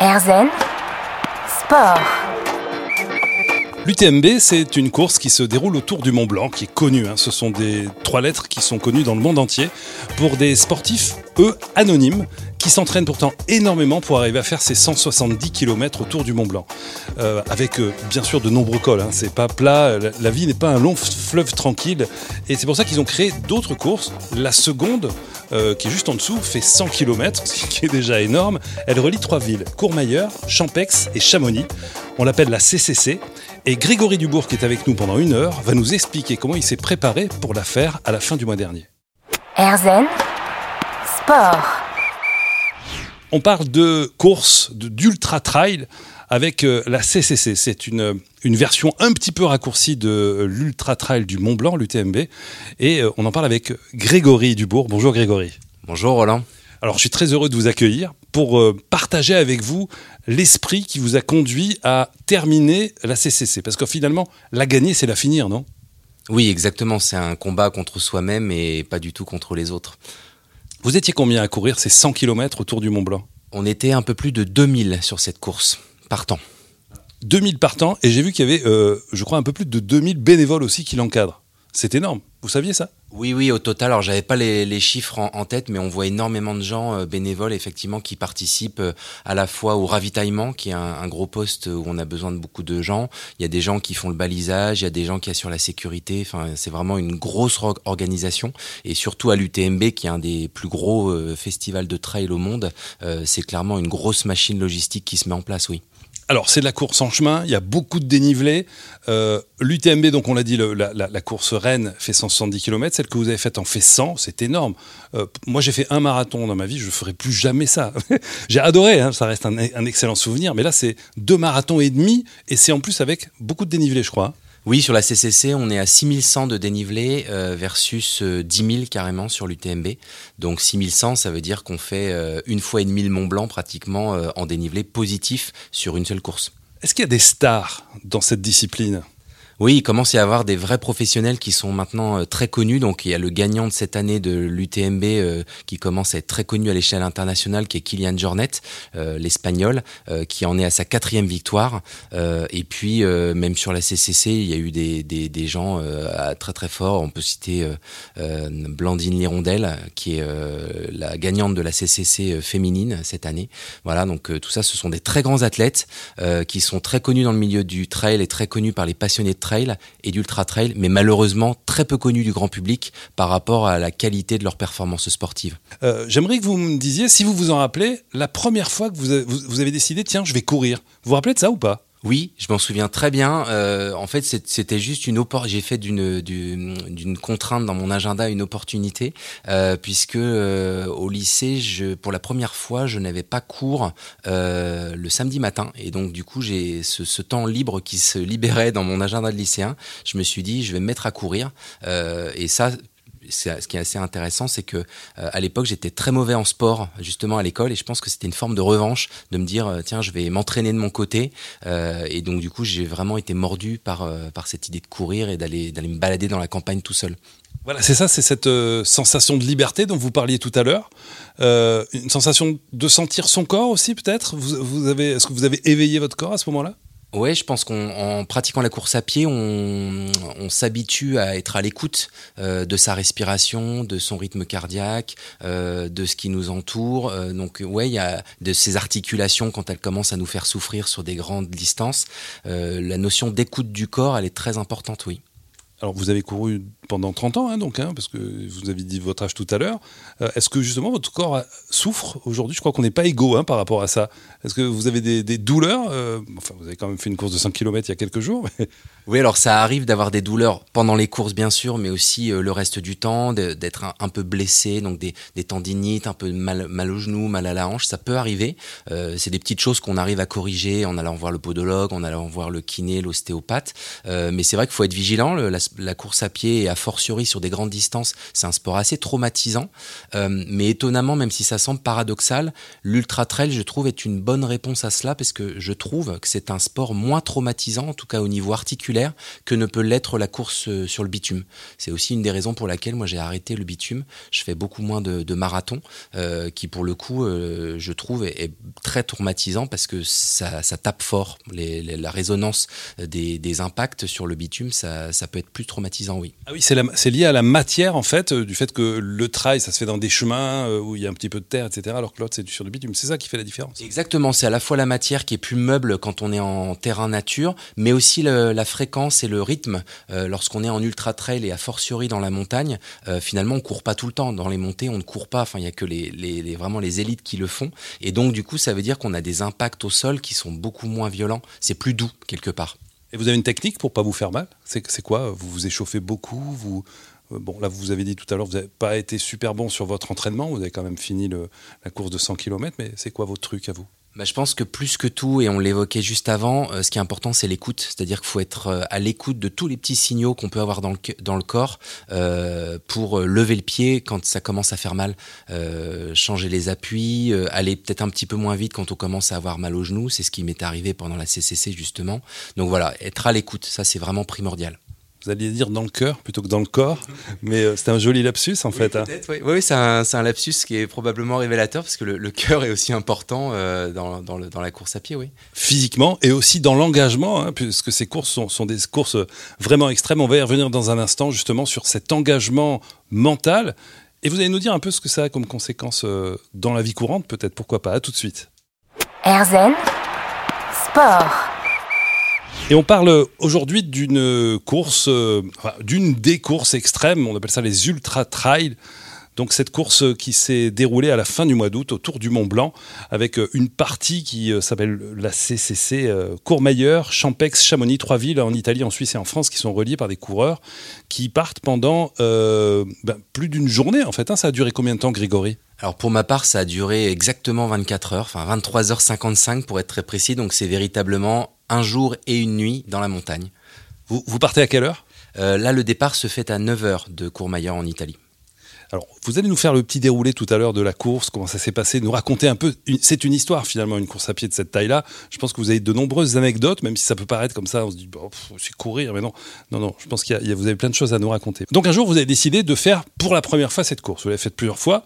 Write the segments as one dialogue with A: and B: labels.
A: Erzen Sport.
B: L'UTMB, c'est une course qui se déroule autour du Mont Blanc, qui est connue. hein. Ce sont des trois lettres qui sont connues dans le monde entier pour des sportifs, eux, anonymes, qui s'entraînent pourtant énormément pour arriver à faire ces 170 km autour du Mont Blanc. Euh, avec euh, bien sûr de nombreux cols. hein. C'est pas plat, la, la vie n'est pas un long fleuve tranquille. Et c'est pour ça qu'ils ont créé d'autres courses. La seconde, euh, qui est juste en dessous, fait 100 km, ce qui est déjà énorme. Elle relie trois villes, Courmayeur, Champex et Chamonix. On l'appelle la CCC. Et Grégory Dubourg, qui est avec nous pendant une heure, va nous expliquer comment il s'est préparé pour la faire à la fin du mois dernier.
A: Erzen Sport.
B: On parle de course, de- d'ultra trail avec euh, la CCC. C'est une, une version un petit peu raccourcie de euh, l'ultra trail du Mont Blanc, l'UTMB. Et euh, on en parle avec Grégory Dubourg. Bonjour Grégory.
C: Bonjour Roland.
B: Alors je suis très heureux de vous accueillir pour euh, partager avec vous l'esprit qui vous a conduit à terminer la CCC. Parce que finalement, la gagner, c'est la finir, non?
C: Oui, exactement, c'est un combat contre soi-même et pas du tout contre les autres.
B: Vous étiez combien à courir ces 100 km autour du Mont Blanc
C: On était un peu plus de 2000 sur cette course, partant.
B: 2000 partants et j'ai vu qu'il y avait, euh, je crois, un peu plus de 2000 bénévoles aussi qui l'encadrent. C'est énorme. Vous saviez ça?
C: Oui, oui, au total, alors j'avais pas les, chiffres en, tête, mais on voit énormément de gens euh, bénévoles, effectivement, qui participent euh, à la fois au ravitaillement, qui est un, gros poste où on a besoin de beaucoup de gens. Il y a des gens qui font le balisage, il y a des gens qui assurent la sécurité. Enfin, c'est vraiment une grosse ro- organisation. Et surtout à l'UTMB, qui est un des plus gros euh, festivals de trail au monde, c'est clairement une grosse machine logistique qui se met en place, oui.
B: Alors, c'est de la course en chemin, il y a beaucoup de dénivelé. Euh, L'UTMB, donc on l'a dit, la, course Rennes fait 170 km, celle que vous avez faite en fait 100, c'est énorme. Euh, moi, j'ai fait un marathon dans ma vie, je ne ferai plus jamais ça. j'ai adoré, hein, ça reste un, un excellent souvenir, mais là, c'est deux marathons et demi, et c'est en plus avec beaucoup de dénivelé, je crois.
C: Oui, sur la CCC, on est à 6100 de dénivelé euh, versus euh, 10 000 carrément sur l'UTMB. Donc 6100, ça veut dire qu'on fait euh, une fois et demi le Mont Blanc pratiquement euh, en dénivelé positif sur une seule course.
B: Est-ce qu'il y a des stars dans cette discipline?
C: Oui, il commence à y avoir des vrais professionnels qui sont maintenant euh, très connus. Donc il y a le gagnant de cette année de l'UTMB euh, qui commence à être très connu à l'échelle internationale, qui est Kylian Jornet, euh, l'Espagnol, euh, qui en est à sa quatrième victoire. Euh, et puis euh, même sur la CCC, il y a eu des, des, des gens très très forts. On peut citer Blandine Lirondelle, qui est la gagnante de la CCC féminine cette année. Voilà, donc tout ça, ce sont des très grands athlètes qui sont très connus dans le milieu du trail et très connus par les passionnés de trail et d'ultra trail, mais malheureusement très peu connus du grand public par rapport à la qualité de leurs performances sportives.
B: Euh, J'aimerais que vous me disiez, si vous vous en rappelez, la première fois que vous avez, vous- avez décidé, tiens, je vais courir. Vous vous rappelez de ça ou pas?
C: Oui, je m'en souviens très bien. Euh, en fait, c'était juste une oppor- J'ai fait d'une d'une contrainte dans mon agenda une opportunité, euh, puisque euh, au lycée, je, pour la première fois, je n'avais pas cours le samedi matin, et donc du coup, j'ai ce, ce temps libre qui se libérait dans mon agenda de lycéen. Je me suis dit, je vais me mettre à courir, et ça. Ce qui est assez intéressant, c'est que euh, à l'époque j'étais très mauvais en sport justement à l'école et je pense que c'était une forme de revanche de me dire euh, tiens je vais m'entraîner de mon côté euh, et donc du coup, j'ai vraiment été mordu par par cette idée de courir et d'aller d'aller me balader dans la campagne tout seul.
B: Voilà, c'est ça, c'est cette euh, sensation de liberté dont vous parliez tout à l'heure. Euh, une sensation de sentir son corps aussi, peut-être? Vous, vous avez, Est-ce que vous avez éveillé votre corps à ce moment-là?
C: Ouais, je pense qu'en pratiquant la course à pied, on, on s'habitue à être à l'écoute euh, de sa respiration, de son rythme cardiaque, euh, de ce qui nous entoure. Euh, donc ouais, il y a de ces articulations quand elles commencent à nous faire souffrir sur des grandes distances. Euh, la notion d'écoute du corps, elle est très importante, oui.
B: Alors, vous avez couru pendant 30 ans, hein, donc, hein, parce que vous avez dit votre âge tout à l'heure. Euh, Est-ce que justement votre corps euh, souffre aujourd'hui? Je crois qu'on n'est pas égaux hein, par rapport à ça. Est-ce que vous avez des, douleurs Euh, Enfin, vous avez quand même fait une course de 5 km il y a quelques jours.
C: Oui, alors ça arrive d'avoir des douleurs pendant les courses, bien sûr, mais aussi le reste du temps, d'être un, peu blessé, donc des, tendinites, un peu mal, au genou, mal à la hanche, ça peut arriver. C'est des petites choses qu'on arrive à corriger en allant voir le podologue, en allant voir le kiné, l'ostéopathe. Mais c'est vrai qu'il faut être vigilant. Le, la- la course à pied et a fortiori sur des grandes distances, c'est un sport assez traumatisant. Euh, mais étonnamment, même si ça semble paradoxal, l'ultra trail, je trouve, est une bonne réponse à cela parce que je trouve que c'est un sport moins traumatisant, en tout cas au niveau articulaire, que ne peut l'être la course euh, sur le bitume. C'est aussi une des raisons pour laquelle moi j'ai arrêté le bitume. Je fais beaucoup moins de, de marathons, euh, qui pour le coup, je trouve, est, très traumatisant parce que ça, tape fort. La résonance des, impacts sur le bitume, ça peut être plus traumatisant, oui.
B: Ah oui, c'est lié à la matière en fait, euh, du fait que le trail, ça se fait dans des chemins euh, où il y a un petit peu de terre, etc. Alors que l'autre, c'est sur du bitume. C'est ça qui fait la différence.
C: Exactement. C'est à la fois la matière qui est plus meuble quand on est en terrain nature, mais aussi le, la fréquence et le rythme. Euh, Lorsqu'on est en ultra trail et a fortiori dans la montagne, euh, finalement, on court pas tout le temps. Dans les montées, on ne court pas. Enfin, il y a que les, les, les, vraiment les élites qui le font. Et donc, du coup, ça veut dire qu'on a des impacts au sol qui sont beaucoup moins violents. C'est plus doux quelque part.
B: Et vous avez une technique pour pas vous faire mal? C'est quoi? Vous vous échauffez beaucoup vous Bon, là, vous avez dit tout à l'heure, vous n'avez pas été super bon sur votre entraînement, vous avez quand même fini la course de 100 km, mais c'est quoi votre truc à vous?
C: Bah, je pense que plus que tout, et on l'évoquait juste avant, euh, ce qui est important, c'est l'écoute. C'est-à-dire qu'il faut être euh, à l'écoute de tous les petits signaux qu'on peut avoir dans le, dans le corps euh, pour lever le pied quand ça commence à faire mal. Euh, changer les appuis, euh, aller peut-être un petit peu moins vite quand on commence à avoir mal aux genoux. C'est ce qui m'est arrivé pendant la CCC, justement. Donc voilà, être à l'écoute, ça c'est vraiment primordial
B: vous alliez dire dans le cœur plutôt que dans le corps, mais euh, c'était un joli lapsus en
C: oui,
B: fait. Hein.
C: Oui, oui c'est un, un, lapsus qui est probablement révélateur parce que le, le cœur est aussi important euh, dans, dans, le, dans, la course à pied, oui.
B: Physiquement et aussi dans l'engagement, hein, puisque ces courses sont, sont, des courses vraiment extrêmes. On va y revenir dans un instant justement sur cet engagement mental. Et vous allez nous dire un peu ce que ça a comme conséquence euh, dans la vie courante, peut-être, pourquoi pas. À tout de suite.
A: Erzen Sport.
B: Et on parle aujourd'hui d'une course, euh, d'une des courses extrêmes, on appelle ça les ultra trails. Donc cette course qui s'est déroulée à la fin du mois d'août autour du Mont Blanc avec une partie qui s'appelle la CCC Courmayeur, Champex, Chamonix, trois villes en Italie, en Suisse et en France qui sont reliées par des coureurs qui partent pendant euh, ben, plus d'une journée en fait. Hein. Ça a duré combien de temps Grégory?
C: Alors pour ma part, ça a duré exactement 24 heures, enfin 23h55 pour être très précis, donc c'est véritablement un jour et une nuit dans la montagne.
B: Vous, vous partez à quelle heure?
C: Euh, Là, le départ se fait à 9h de Courmayeur en Italie.
B: Alors, vous allez nous faire le petit déroulé tout à l'heure de la course, comment ça s'est passé, nous raconter un peu. C'est une histoire finalement, une course à pied de cette taille-là. Je pense que vous avez de nombreuses anecdotes, même si ça peut paraître comme ça, on se dit, bon, c'est courir, mais non, non, non. Je pense qu'il y, a, vous avez plein de choses à nous raconter. Donc un jour, vous avez décidé de faire pour la première fois cette course. Vous l'avez faite plusieurs fois.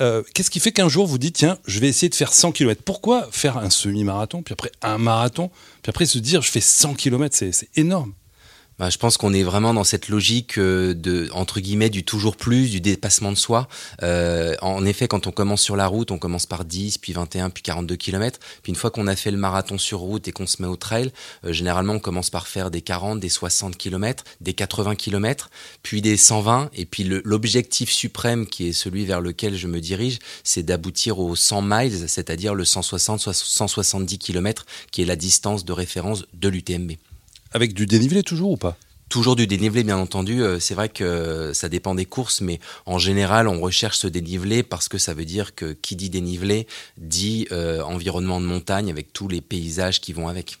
B: Euh, Qu'est-ce qui fait qu'un jour vous dites, tiens, je vais essayer de faire 100 km Pourquoi faire un semi-marathon, puis après un marathon, puis après se dire, je fais 100 km, c'est énorme.
C: Bah, je pense qu'on est vraiment dans cette logique euh, de entre guillemets du toujours plus, du dépassement de soi. Euh, en effet, quand on commence sur la route, on commence par 10, puis 21, puis 42 km. Puis une fois qu'on a fait le marathon sur route et qu'on se met au trail, euh, généralement on commence par faire des 40, des 60 km, des 80 km, puis des 120. Et puis l'objectif suprême qui est celui vers lequel je me dirige, c'est d'aboutir aux 100 miles, c'est-à-dire le 160, 170 km, qui est la distance de référence de l'UTMB.
B: Avec du dénivelé toujours ou pas?
C: Toujours du dénivelé, bien entendu. C'est vrai que ça dépend des courses, mais en général, on recherche ce dénivelé parce que ça veut dire que qui dit dénivelé dit euh, environnement de montagne avec tous les paysages qui vont avec.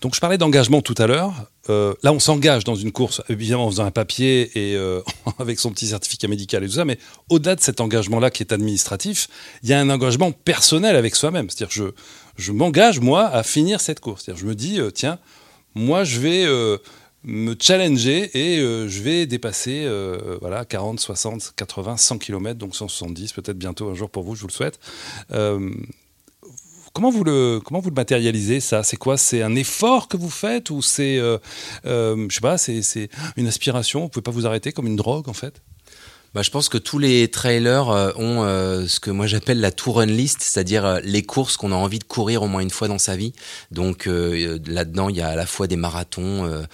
B: Donc je parlais d'engagement tout à l'heure. Euh, là, on s'engage dans une course, évidemment en faisant un papier et euh, avec son petit certificat médical et tout ça, mais au-delà de cet engagement-là qui est administratif, il y a un engagement personnel avec soi-même. C'est-à-dire je, je m'engage, moi, à finir cette course. C'est-à-dire je me dis, euh, tiens, moi, je vais euh, me challenger et euh, je vais dépasser euh, voilà, 40, 60, 80, 100 km, donc 170, peut-être bientôt un jour pour vous, je vous le souhaite. Euh, comment, vous le, comment vous le matérialisez, ça? C'est quoi? C'est un effort que vous faites ou c'est, je sais pas, c'est une aspiration? Vous pouvez pas vous arrêter comme une drogue, en fait?
C: Bah, je pense que tous les trailers euh, ont euh, ce que moi j'appelle la tour run list, c'est-à-dire euh, les courses qu'on a envie de courir au moins une fois dans sa vie. Donc là-dedans, il y a à la fois des marathons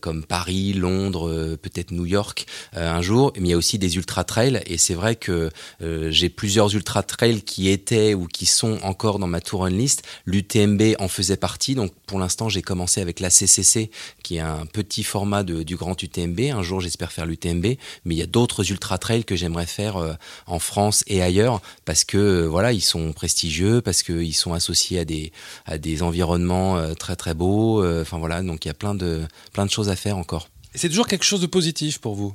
C: comme Paris, Londres, peut-être New York un jour, mais il y a aussi des ultra trails. Et c'est vrai que j'ai plusieurs ultra trails qui étaient ou qui sont encore dans ma tour run list. L'UTMB en faisait partie. Donc pour l'instant, j'ai commencé avec la CCC, qui est un petit format de, du grand UTMB. Un jour, j'espère faire l'UTMB, mais il y a d'autres ultra trail que j'aimerais faire euh, en France et ailleurs parce que euh, voilà ils sont prestigieux parce qu'ils sont associés à des à des environnements euh, très très beaux enfin voilà donc il y a plein de plein de choses à faire encore.
B: C'est toujours quelque chose de positif pour vous?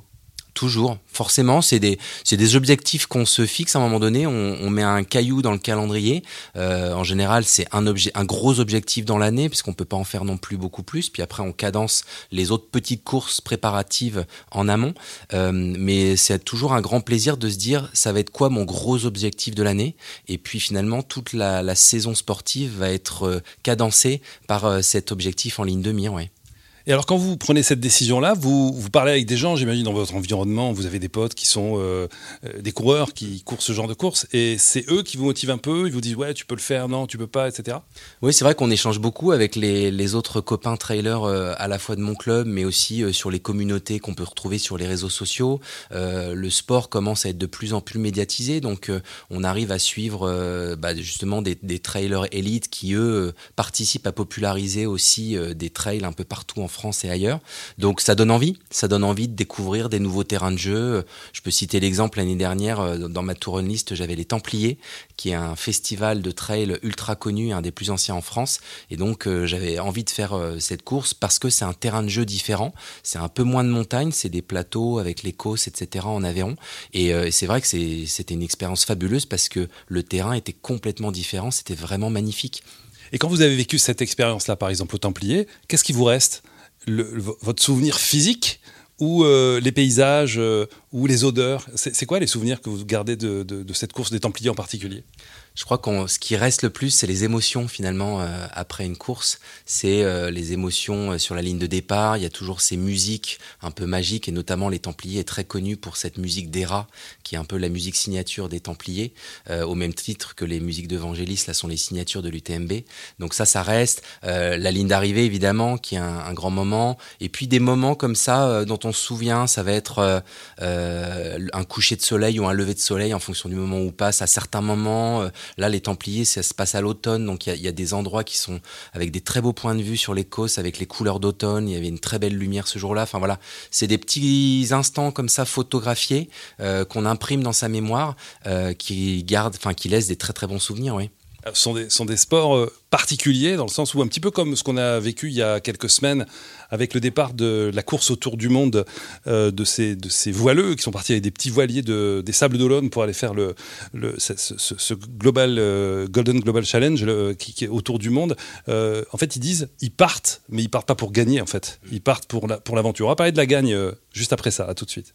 C: Toujours, forcément, c'est des, des objectifs qu'on se fixe à un moment donné. On, met un caillou dans le calendrier. Euh, en général, c'est un, objet, un gros objectif dans l'année, puisqu'on peut pas en faire non plus beaucoup plus. Puis après, on cadence les autres petites courses préparatives en amont. Euh, mais c'est toujours un grand plaisir de se dire, ça va être quoi mon gros objectif de l'année? Et puis finalement, toute la, la, saison sportive va être euh, cadencée par cet objectif en ligne de mire. Ouais.
B: Et alors, quand vous prenez cette décision-là, vous, parlez avec des gens, j'imagine, dans votre environnement, vous avez des potes qui sont euh, euh, des coureurs qui courent ce genre de course, et c'est eux qui vous motivent un peu, ils vous disent, ouais, tu peux le faire, non, tu peux pas, etc.
C: Oui, c'est vrai qu'on échange beaucoup avec les, les autres copains trailers euh, à la fois de mon club, mais aussi sur les communautés qu'on peut retrouver sur les réseaux sociaux. le sport commence à être de plus en plus médiatisé, donc on arrive à suivre bah, justement des, des, trailers élites qui, eux, participent à populariser aussi des trails un peu partout en France et ailleurs. Donc ça donne envie, ça donne envie de découvrir des nouveaux terrains de jeu. Je peux citer l'exemple l'année dernière, euh, dans ma tour list, j'avais les Templiers, qui est un festival de trail ultra connu, un des plus anciens en France. Et donc euh, j'avais envie de faire euh, cette course parce que c'est un terrain de jeu différent. C'est un peu moins de montagne, c'est des plateaux avec les côtes, etc. en Aveyron. Et c'est vrai que c'était une expérience fabuleuse parce que le terrain était complètement différent, c'était vraiment magnifique.
B: Et quand vous avez vécu cette expérience-là, par exemple au Templier, qu'est-ce qui vous reste? Votre souvenir physique ou euh, les paysages euh, ou les odeurs? C'est quoi les souvenirs que vous gardez de, de cette course des Templiers en particulier?
C: Je crois que ce qui reste le plus, c'est les émotions finalement euh, après une course. C'est euh, les émotions euh, sur la ligne de départ. Il y a toujours ces musiques un peu magiques et notamment les Templiers est très connu pour cette musique d'Era qui est un peu la musique signature des Templiers, au même titre que les musiques d'Evangélis, là sont les signatures de l'UTMB. Donc ça, ça reste. la ligne d'arrivée évidemment, qui est un, un, grand moment. Et puis des moments comme ça dont on se souvient, ça va être un coucher de soleil ou un lever de soleil en fonction du moment où on passe. À certains moments Là, les Templiers, ça se passe à l'automne, donc il y, a des endroits qui sont avec des très beaux points de vue sur côtes, avec les couleurs d'automne. Il y avait une très belle lumière ce jour-là. Enfin voilà, c'est des petits instants comme ça photographiés euh, qu'on imprime dans sa mémoire, euh, qui garde, enfin qui laissent des très très bons souvenirs, oui.
B: Euh, sont des, sont des sports euh, particuliers dans le sens où un petit peu comme ce qu'on a vécu il y a quelques semaines avec le départ de la course autour du monde euh, de, ces, de ces voileux qui sont partis avec des petits voiliers de, des Sables d'Olonne pour aller faire le, le ce, global, Golden Global Challenge qui, est autour du monde. en fait, ils disent ils partent, mais ils partent pas pour gagner en fait. Ils partent pour l'aventure. Pour On va parler de la gagne juste après ça. À tout de suite.